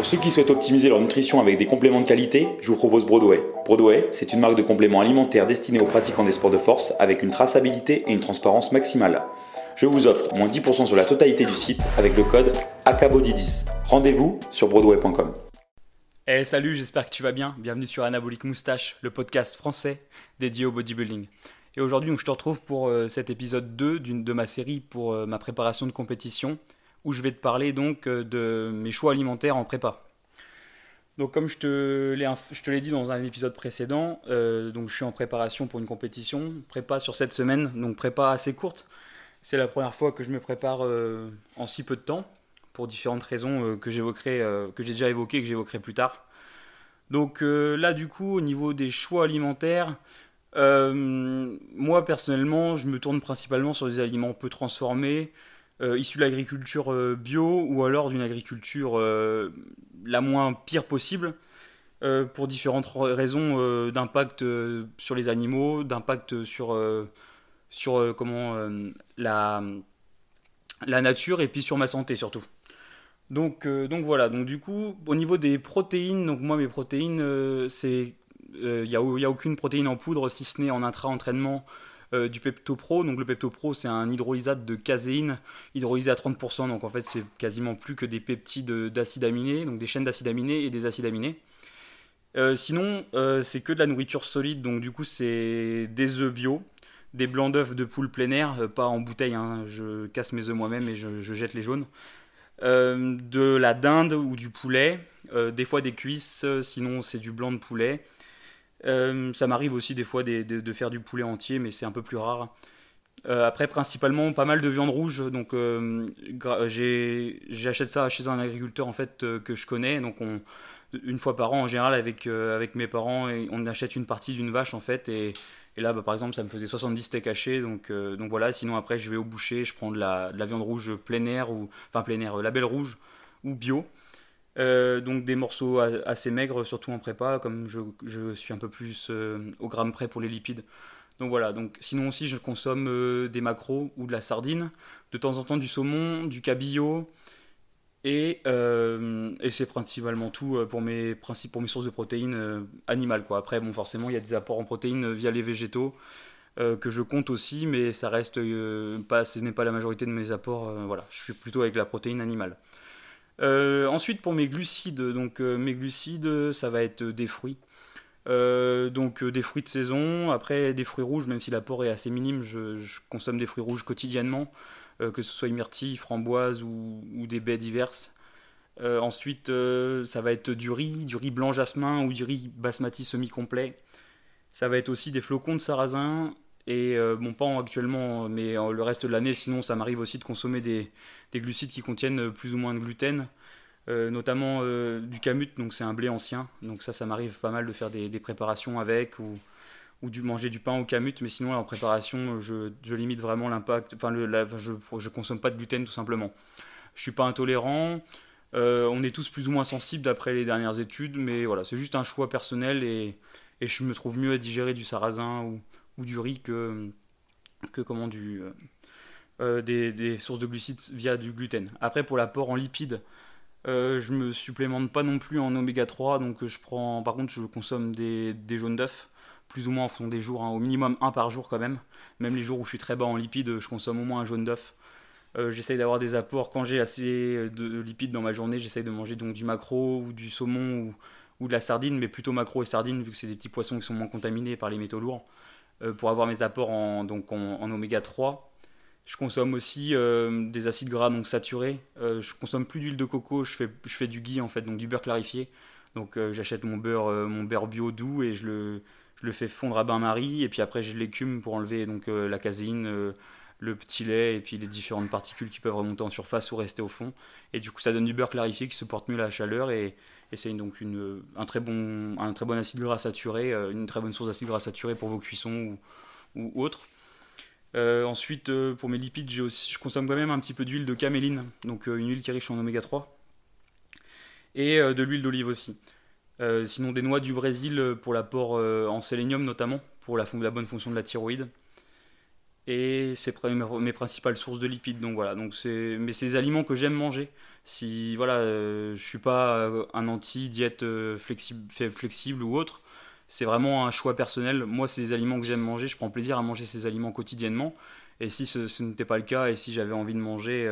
Pour ceux qui souhaitent optimiser leur nutrition avec des compléments de qualité, je vous propose Broadway. Broadway, c'est une marque de compléments alimentaires destinée aux pratiquants des sports de force avec une traçabilité et une transparence maximale. Je vous offre moins 10% sur la totalité du site avec le code ACABODY10. Rendez-vous sur broadway.com. Hey, salut, j'espère que tu vas bien. Bienvenue sur Anabolic Moustache, le podcast français dédié au bodybuilding. Et aujourd'hui, je te retrouve pour euh, cet épisode 2 de ma série pour euh, ma préparation de compétition, où je vais te parler donc euh, de mes choix alimentaires en prépa. Donc comme je te l'ai dit dans un épisode précédent, donc je suis en préparation pour une compétition, prépa sur cette semaine, donc prépa assez courte. C'est la première fois que je me prépare en si peu de temps, pour différentes raisons que j'évoquerai, que j'ai déjà évoquées et que j'évoquerai plus tard. Donc là du coup au niveau des choix alimentaires, euh, moi personnellement, je me tourne principalement sur des aliments peu transformés, euh, issus de l'agriculture euh, bio ou alors d'une agriculture la moins pire possible, pour différentes raisons d'impact sur les animaux, d'impact sur, sur comment, la, la nature et puis sur ma santé surtout. Donc, donc voilà, donc du coup, au niveau des protéines, donc moi mes protéines, c'est il euh, n'y a, a, aucune protéine en poudre si ce n'est en intra-entraînement euh, du PeptoPro. Donc le PeptoPro, c'est un hydrolysate de caséine hydrolysé à 30%. Donc en fait, c'est quasiment plus que des peptides d'acides aminés, donc des chaînes d'acides aminés et des acides aminés. Euh, sinon, c'est que de la nourriture solide. Donc du coup, c'est des œufs bio, des blancs d'œufs de poule plein air, pas en bouteille. Hein. je casse mes œufs moi-même et je, jette les jaunes. de la dinde ou du poulet, des fois des cuisses, sinon c'est du blanc de poulet. Euh, ça m'arrive aussi des fois de, faire du poulet entier, mais c'est un peu plus rare. Euh, après, principalement, pas mal de viande rouge. Donc, euh, j'achète ça chez un agriculteur en fait que je connais. Donc, on, une fois par an, en général, avec, mes parents, on achète une partie d'une vache en fait. Et, là, bah, par exemple, ça me faisait 70 steaks hachés. Donc, voilà. Sinon, après, je vais au boucher, je prends de la, de la viande rouge plein air ou enfin plein label rouge ou bio. Euh, donc des morceaux assez maigres, surtout en prépa, comme je, suis un peu plus euh, au gramme près pour les lipides. Donc voilà, donc sinon aussi je consomme euh, des macros ou de la sardine, de temps en temps du saumon, du cabillaud, et, c'est principalement tout pour mes, sources de protéines animales. Après, bon, forcément, il y a des apports en protéines via les végétaux que je compte aussi, mais ça reste ce n'est pas la majorité de mes apports. voilà, je suis plutôt avec la protéine animale. Euh, ensuite, pour mes glucides, donc euh, mes glucides, ça va être des fruits. Euh, donc des fruits de saison, après des fruits rouges, même si l'apport est assez minime, je, consomme des fruits rouges quotidiennement, que ce soit myrtille, framboise ou, des baies diverses. ensuite, ça va être du riz, du riz blanc jasmin ou du riz basmati semi-complet. Ça va être aussi des flocons de sarrasin, et euh, bon, pas actuellement, mais euh, le reste de l'année, sinon ça m'arrive aussi de consommer des, glucides qui contiennent plus ou moins de gluten, euh, notamment du kamut, donc c'est un blé ancien. Donc ça, ça m'arrive pas mal de faire des, préparations avec ou, ou du manger du pain au kamut, mais sinon en préparation, je, limite vraiment l'impact. Enfin, je, je consomme pas de gluten tout simplement. Je suis pas intolérant. on est tous plus ou moins sensibles d'après les dernières études, mais voilà, c'est juste un choix personnel et, et je me trouve mieux à digérer du sarrasin ou ou du riz que, que comment, du, euh, euh, des, sources de glucides via du gluten. Après, pour l'apport en lipides, euh, je me supplémente pas non plus en oméga 3, donc je prends, par contre, je consomme des, des jaunes d'œufs, plus ou moins en fond des jours, hein, au minimum un par jour quand même. Même les jours où je suis très bas en lipides, je consomme au moins un jaune d'œuf. j'essaye d'avoir des apports quand j'ai assez de lipides dans ma journée. J'essaye de manger donc du macro ou du saumon ou, ou, de la sardine, mais plutôt macro et sardine vu que c'est des petits poissons qui sont moins contaminés par les métaux lourds. Euh, pour avoir mes apports en, donc en, oméga 3. Je consomme aussi euh, des acides gras donc saturés. Euh, je consomme plus d'huile de coco, je fais, je fais du ghee en fait, donc du beurre clarifié. Donc j'achète mon beurre, mon beurre bio doux et je le, je le fais fondre à bain-marie. Et puis après j'ai l'écume pour enlever donc, la caséine, le petit lait et puis les différentes particules qui peuvent remonter en surface ou rester au fond. Et du coup ça donne du beurre clarifié qui se porte mieux à la chaleur et, et c'est donc une, un, très bon, un très bon acide gras saturé, euh, une très bonne source d'acide gras saturé pour vos cuissons ou, autres. Euh, ensuite, euh, pour mes lipides, je consomme quand même un petit peu d'huile de caméline, donc une huile qui est riche en oméga 3, et de l'huile d'olive aussi. sinon, des noix du Brésil pour l'apport en sélénium notamment, pour la, bonne fonction de la thyroïde. Et c'est mes principales sources de lipides. Donc voilà, donc c'est mais c'est des aliments que j'aime manger. Si voilà, euh, je suis pas euh, un anti diète euh, flexible, ou autre, c'est vraiment un choix personnel. Moi, c'est des aliments que j'aime manger. Je prends plaisir à manger ces aliments quotidiennement. Et si ce, n'était pas le cas, et si j'avais envie de manger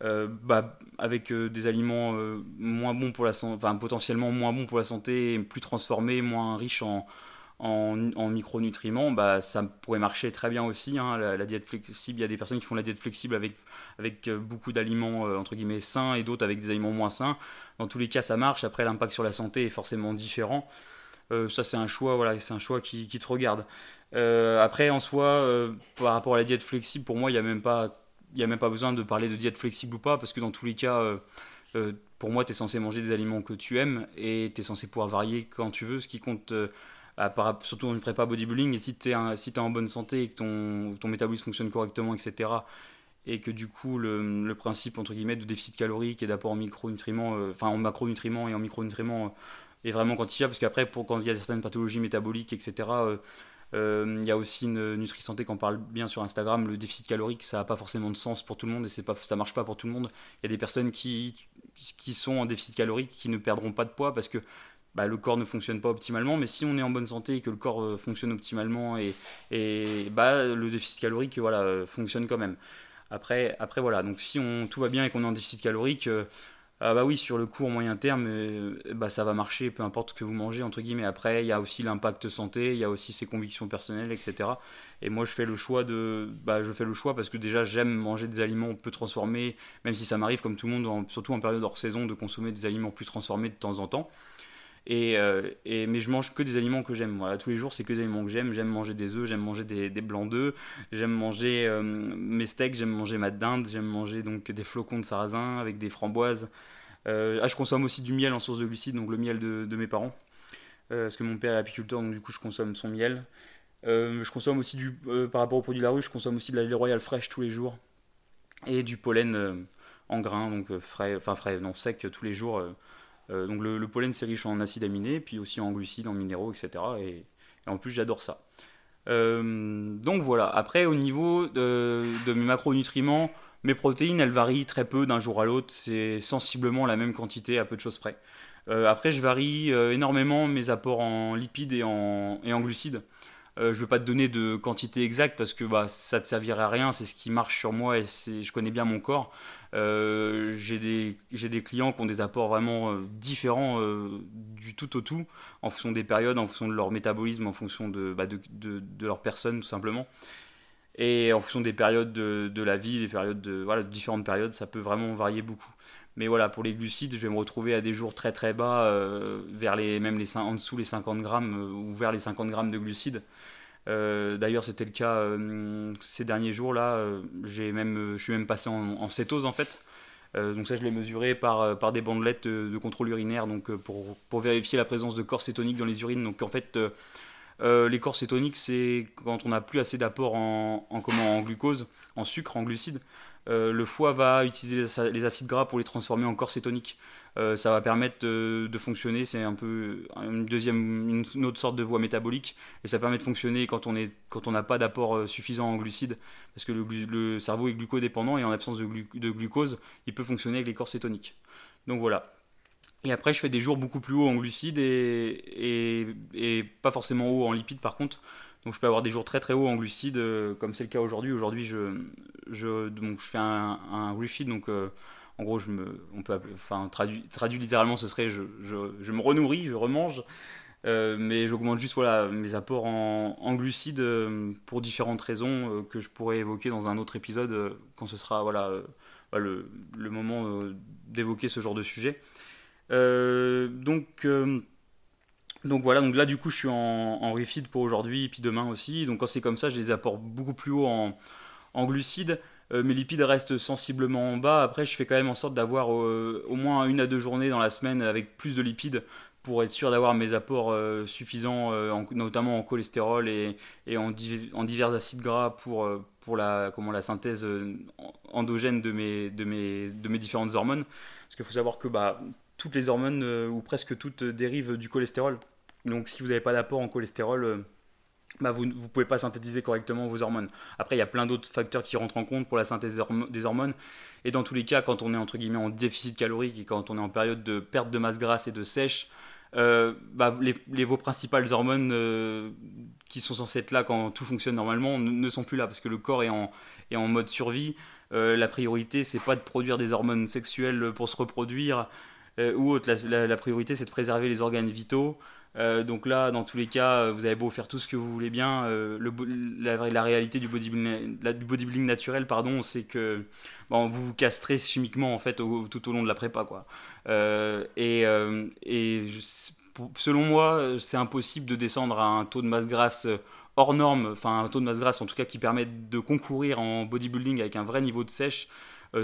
bah, avec des aliments moins bons pour la enfin potentiellement moins bons pour la santé, plus transformés, moins riches en, en, micronutriments, bah, ça pourrait marcher très bien aussi. Hein, la, diète flexible, il y a des personnes qui font la diète flexible avec, euh, beaucoup d'aliments euh, entre guillemets sains et d'autres avec des aliments moins sains. Dans tous les cas, ça marche. Après, l'impact sur la santé est forcément différent. Euh, ça, c'est un choix, voilà, c'est un choix qui, te regarde. après, en soi, par rapport à la diète flexible, pour moi, il n'y a même pas besoin de parler de diète flexible ou pas, parce que dans tous les cas, pour moi, tu es censé manger des aliments que tu aimes et tu es censé pouvoir varier quand tu veux. Ce qui compte, surtout dans une prépa bodybuilding, et si tu es, si es, en bonne santé et que ton, ton métabolisme fonctionne correctement, etc., et que du coup le, principe entre guillemets de déficit calorique et d'apport en micronutriments, euh, enfin en macronutriments et en micronutriments euh, est vraiment quantifiable, parce qu'après, pour quand il y a certaines pathologies métaboliques, etc., euh, il y a aussi une Nutri-Santé qui en parle bien sur Instagram, le déficit calorique, ça n'a pas forcément de sens pour tout le monde et c'est pas, ça marche pas pour tout le monde. Il y a des personnes qui, qui sont en déficit calorique qui ne perdront pas de poids parce que bah, le corps ne fonctionne pas optimalement, mais si on est en bonne santé et que le corps euh, fonctionne optimalement, et, et bah, le déficit calorique voilà, euh, fonctionne quand même. Après, après voilà, donc si on, tout va bien et qu'on est en déficit calorique, euh, ah bah oui, sur le court moyen terme, bah, ça va marcher, peu importe ce que vous mangez, entre guillemets. Après, il y a aussi l'impact santé, il y a aussi ses convictions personnelles, etc. Et moi, je fais le choix de, bah, je fais le choix parce que déjà, j'aime manger des aliments peu transformés, même si ça m'arrive, comme tout le monde, surtout en période hors saison, de consommer des aliments plus transformés de temps en temps. Euh, et, mais je mange que des aliments que j'aime. Voilà, tous les jours, c'est que des aliments que j'aime. J'aime manger des œufs, j'aime manger des, blancs d'œufs, j'aime manger euh, mes steaks, j'aime manger ma dinde, j'aime manger donc des flocons de sarrasin avec des framboises. Euh, ah, je consomme aussi du miel en source de glucides, donc le miel de, de mes parents. parce que mon père est apiculteur, donc du coup, je consomme son miel. je consomme aussi du, par rapport aux produits de la rue, je consomme aussi de la lait royale fraîche tous les jours. Et du pollen en grains, donc frais, enfin frais, non, sec tous les jours euh, donc le, pollen c'est riche en acides aminés, puis aussi en glucides, en minéraux, etc. Et, en plus j'adore ça. Euh, donc voilà, après au niveau de, mes macronutriments, mes protéines elles varient très peu d'un jour à l'autre, c'est sensiblement la même quantité à peu de choses près. Euh, après je varie énormément mes apports en lipides et en, et en glucides. Je ne vais pas te donner de quantité exacte parce que bah, ça ne te servirait à rien, c'est ce qui marche sur moi et je connais bien mon corps. Euh, j'ai des, des, clients qui ont des apports vraiment euh, différents euh, du tout au tout, en fonction des périodes, en fonction de leur métabolisme, en fonction de, bah, de, de, leur personne tout simplement. Et en fonction des périodes de, la vie, des périodes de, voilà, différentes périodes, ça peut vraiment varier beaucoup. Mais voilà, pour les glucides, je vais me retrouver à des jours très très bas, vers les, même les, en dessous les 50 grammes ou vers les 50 grammes de glucides. Euh, d'ailleurs, c'était le cas euh, ces derniers jours là. Euh, j'ai même, je suis même passé en, cétose en fait. donc ça, je l'ai mesuré par, par des bandelettes de, contrôle urinaire, donc pour, pour, vérifier la présence de corps cétoniques dans les urines. Donc en fait, les corps cétoniques, c'est quand on n'a plus assez d'apport en, en, en glucose, en sucre, en glucides. Le foie va utiliser les acides gras pour les transformer en corps cétoniques. Euh, ça va permettre de, fonctionner. C'est un peu une deuxième, une autre sorte de voie métabolique, et ça permet de fonctionner quand on n'a pas d'apport euh, suffisant en glucides, parce que le, cerveau est glucodépendant et en absence de, glucose, il peut fonctionner avec les corps cétoniques. Donc voilà. Et après, je fais des jours beaucoup plus hauts en glucides et, et, pas forcément hauts en lipides par contre. Donc je peux avoir des jours très très hauts en glucides, euh, comme c'est le cas aujourd'hui. Aujourd'hui, je, je, donc, je fais un, un donc en gros, je me, on peut enfin, traduit, littéralement, ce serait je, je, me renourris, je remange, euh, mais j'augmente juste voilà, mes apports en, glucides euh, pour différentes raisons euh, que je pourrais évoquer dans un autre épisode quand ce sera voilà, bah, le, le, moment d'évoquer ce genre de sujet. donc, donc voilà, donc là du coup je suis en, en pour aujourd'hui et puis demain aussi. Donc quand c'est comme ça, je les apporte beaucoup plus haut en, en glucides. Euh, mes lipides restent sensiblement en bas. Après, je fais quand même en sorte d'avoir euh, au moins une à deux journées dans la semaine avec plus de lipides pour être sûr d'avoir mes apports euh, suffisants, notamment en cholestérol et, en, divers acides gras pour, pour la, comment, la synthèse endogène de mes, de, mes, de mes différentes hormones. Parce qu'il faut savoir que bah, toutes les hormones, ou presque toutes, dérivent du cholestérol. Donc si vous n'avez pas d'apport en cholestérol, bah, vous ne pouvez pas synthétiser correctement vos hormones. Après, il y a plein d'autres facteurs qui rentrent en compte pour la synthèse des hormones. Et dans tous les cas, quand on est entre guillemets en déficit calorique et quand on est en période de perte de masse grasse et de sèche, euh, bah, les, vos principales hormones euh, qui sont censées être là quand tout fonctionne normalement ne, sont plus là parce que le corps est en, mode survie. Euh, la priorité, c'est pas de produire des hormones sexuelles pour se reproduire ou autre. la priorité, c'est de préserver les organes vitaux. Euh, donc là, dans tous les cas, euh, vous avez beau faire tout ce que vous voulez bien, euh, la, réalité du bodybuilding, naturel, pardon, c'est que bon, vous vous castrez chimiquement en fait tout au long de la prépa, quoi. et, selon moi, c'est impossible de descendre à un taux de masse grasse hors norme, enfin un taux de masse grasse en tout cas qui permet de concourir en bodybuilding avec un vrai niveau de sèche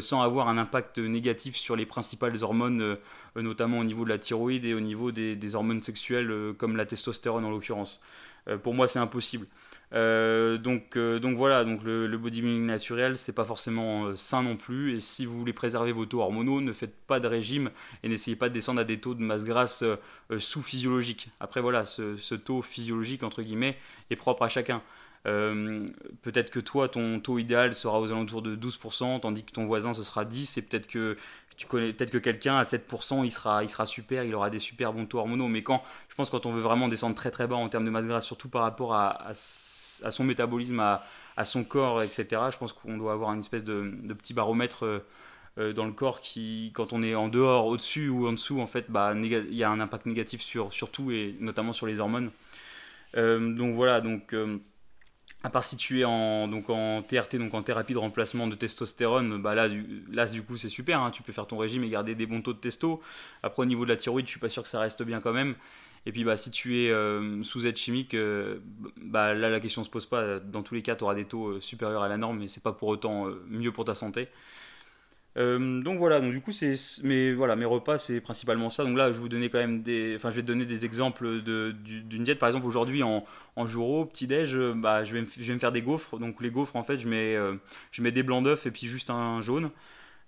sans avoir un impact négatif sur les principales hormones, euh, notamment au niveau de la thyroïde et au niveau des, hormones sexuelles euh, comme la testostérone en l'occurrence. pour moi, c'est impossible. donc, donc voilà, donc le, bodybuilding naturel, c'est pas forcément sain non plus. Et si vous voulez préserver vos taux hormonaux, ne faites pas de régime et n'essayez pas de descendre à des taux de masse grasse sous-physiologiques. Après voilà, ce, ce, taux physiologique entre guillemets est propre à chacun. Euh, peut-être que toi, ton taux idéal sera aux alentours de 12%, tandis que ton voisin, ce sera 10%, et peut-être que tu connais peut-être que quelqu'un à 7%, il sera, il sera super, il aura des super bons taux hormonaux. Mais quand, je pense, quand on veut vraiment descendre très très bas en termes de masse grasse, surtout par rapport à, son métabolisme, à, son corps, etc., je pense qu'on doit avoir une espèce de, petit baromètre euh, euh, dans le corps qui, quand on est en dehors, au-dessus ou en dessous, en fait, bah, il y a un impact négatif sur, sur tout et notamment sur les hormones. donc voilà, donc à part si tu es en, donc en TRT, donc en thérapie de remplacement de testostérone, bah là, du, là du coup c'est super, hein. tu peux faire ton régime et garder des bons taux de testo. Après au niveau de la thyroïde, je suis pas sûr que ça reste bien quand même. Et puis bah, si tu es euh, sous aide chimique, euh, bah, là la question se pose pas. Dans tous les cas, tu auras des taux euh, supérieurs à la norme, mais c'est pas pour autant mieux pour ta santé. Euh, donc voilà, donc du coup c'est mais voilà mes repas c'est principalement ça. Donc là je vous donner quand même des, enfin je vais te donner des exemples d'une diète. Par exemple aujourd'hui en, en jour petit déj, euh, bah je vais, me, je vais me faire des gaufres. Donc les gaufres en fait je mets euh, je mets des blancs d'œufs et puis juste un jaune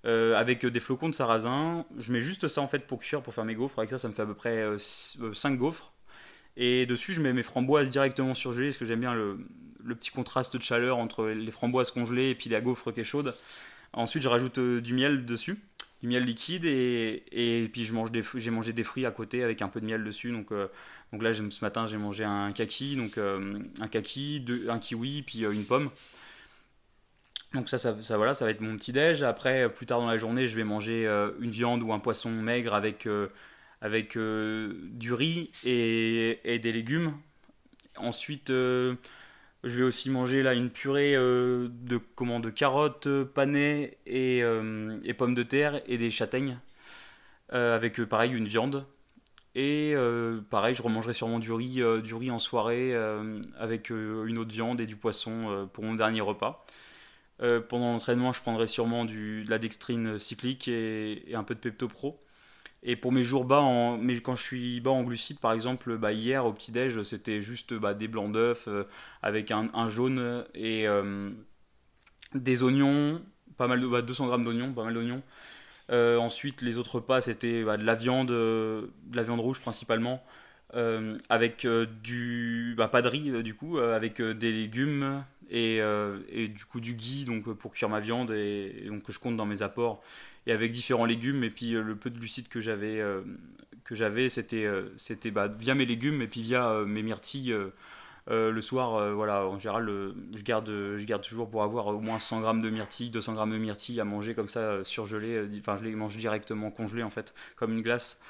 avec des flocons de sarrasin. Je mets juste ça en fait pour cuire pour faire mes gaufres. Avec ça ça me fait à peu près 5 gaufres. Et dessus je mets mes framboises directement surgelées parce que j'aime bien le, le petit contraste de chaleur entre les framboises congelées et puis la gaufre qui est chaude. Ensuite, je rajoute euh, du miel dessus, du miel liquide, et, et puis j'ai mangé des fruits à côté avec un peu de miel dessus. Donc, euh, donc là, ce matin, j'ai mangé un kaki, donc euh, un kaki, un kiwi, puis une pomme. Donc ça, ça, voilà, ça va être mon petit déj. Après, plus tard dans la journée, je vais manger une viande ou un poisson maigre avec, avec du riz et, et, des légumes. Ensuite, je vais aussi manger là une purée euh, de, comment, de carottes euh, panées et, euh, et, pommes de terre et des châtaignes. avec pareil une viande. Et pareil, je remangerai sûrement du riz, du riz en soirée avec une autre viande et du poisson pour mon dernier repas. pendant l'entraînement, je prendrai sûrement du, de la dextrine cyclique et, et un peu de Pepto Pro. Et pour mes jours bas, mais quand je suis bas en glucides, par exemple, bah, hier au petit-déj, c'était juste bah, des blancs d'œufs euh, avec un, jaune et euh, des oignons, pas mal de, 200 bah, grammes d'oignons, pas mal d'oignons. Euh, ensuite, les autres repas, c'était de la viande, de la viande rouge principalement, avec du, pas de riz du coup, avec des légumes et, du coup du ghee donc pour cuire ma viande et, et donc que je compte dans mes apports et avec différents légumes. Et puis euh, le peu de glucides que j'avais, euh, que j'avais c'était, euh, c'était bah, via mes légumes et puis via mes myrtilles. le soir, voilà, en général, je, garde, je garde toujours pour avoir au moins 100 grammes de myrtilles, 200 grammes de myrtilles à manger comme ça, surgelé. Enfin, je les mange directement congelés en fait, comme une glace.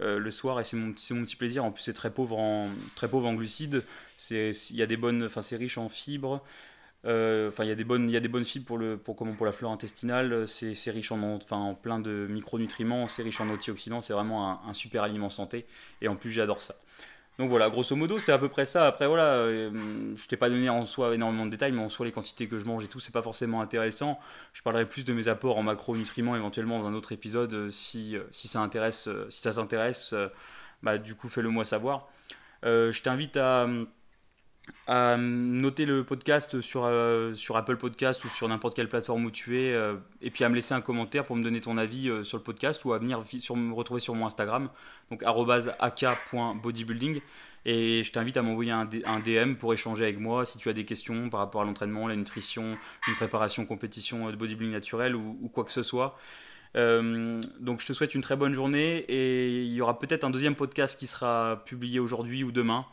le soir et c'est mon, mon, petit plaisir. En plus, c'est très pauvre en, très pauvre en glucides. C'est, c'est riche en fibres. Euh, enfin, il y a des bonnes, il des bonnes fibres pour le, pour comment, pour la flore intestinale. C'est riche en, enfin, en plein de micronutriments, c'est riche en antioxydants. C'est vraiment un, super aliment santé. Et en plus, j'adore ça. Donc voilà, grosso modo, c'est à peu près ça. Après, voilà, euh, je t'ai pas donné en soi énormément de détails, mais en soi, les quantités que je mange et tout, c'est pas forcément intéressant. Je parlerai plus de mes apports en macronutriments éventuellement dans un autre épisode euh, si, si ça intéresse, si ça s'intéresse. bah, du coup, fais-le moi savoir. je t'invite à à noter le podcast sur, euh, sur Apple Podcast ou sur n'importe quelle plateforme où tu es, euh, et puis à me laisser un commentaire pour me donner ton avis euh, sur le podcast ou à venir sur, me retrouver sur mon Instagram, donc ak.bodybuilding. Et je t'invite à m'envoyer un, DM pour échanger avec moi si tu as des questions par rapport à l'entraînement, la nutrition, une préparation compétition de bodybuilding naturel ou quoi que ce soit. donc je te souhaite une très bonne journée et il y aura peut-être un deuxième podcast qui sera publié aujourd'hui ou demain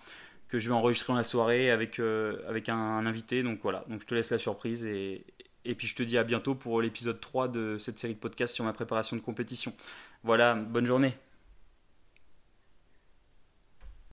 que je vais enregistrer en la soirée avec, euh, avec un, invité. Donc voilà, donc je te laisse la surprise et, et puis je te dis à bientôt pour l'épisode 3 de cette série de podcasts sur ma préparation de compétition. Voilà, bonne journée.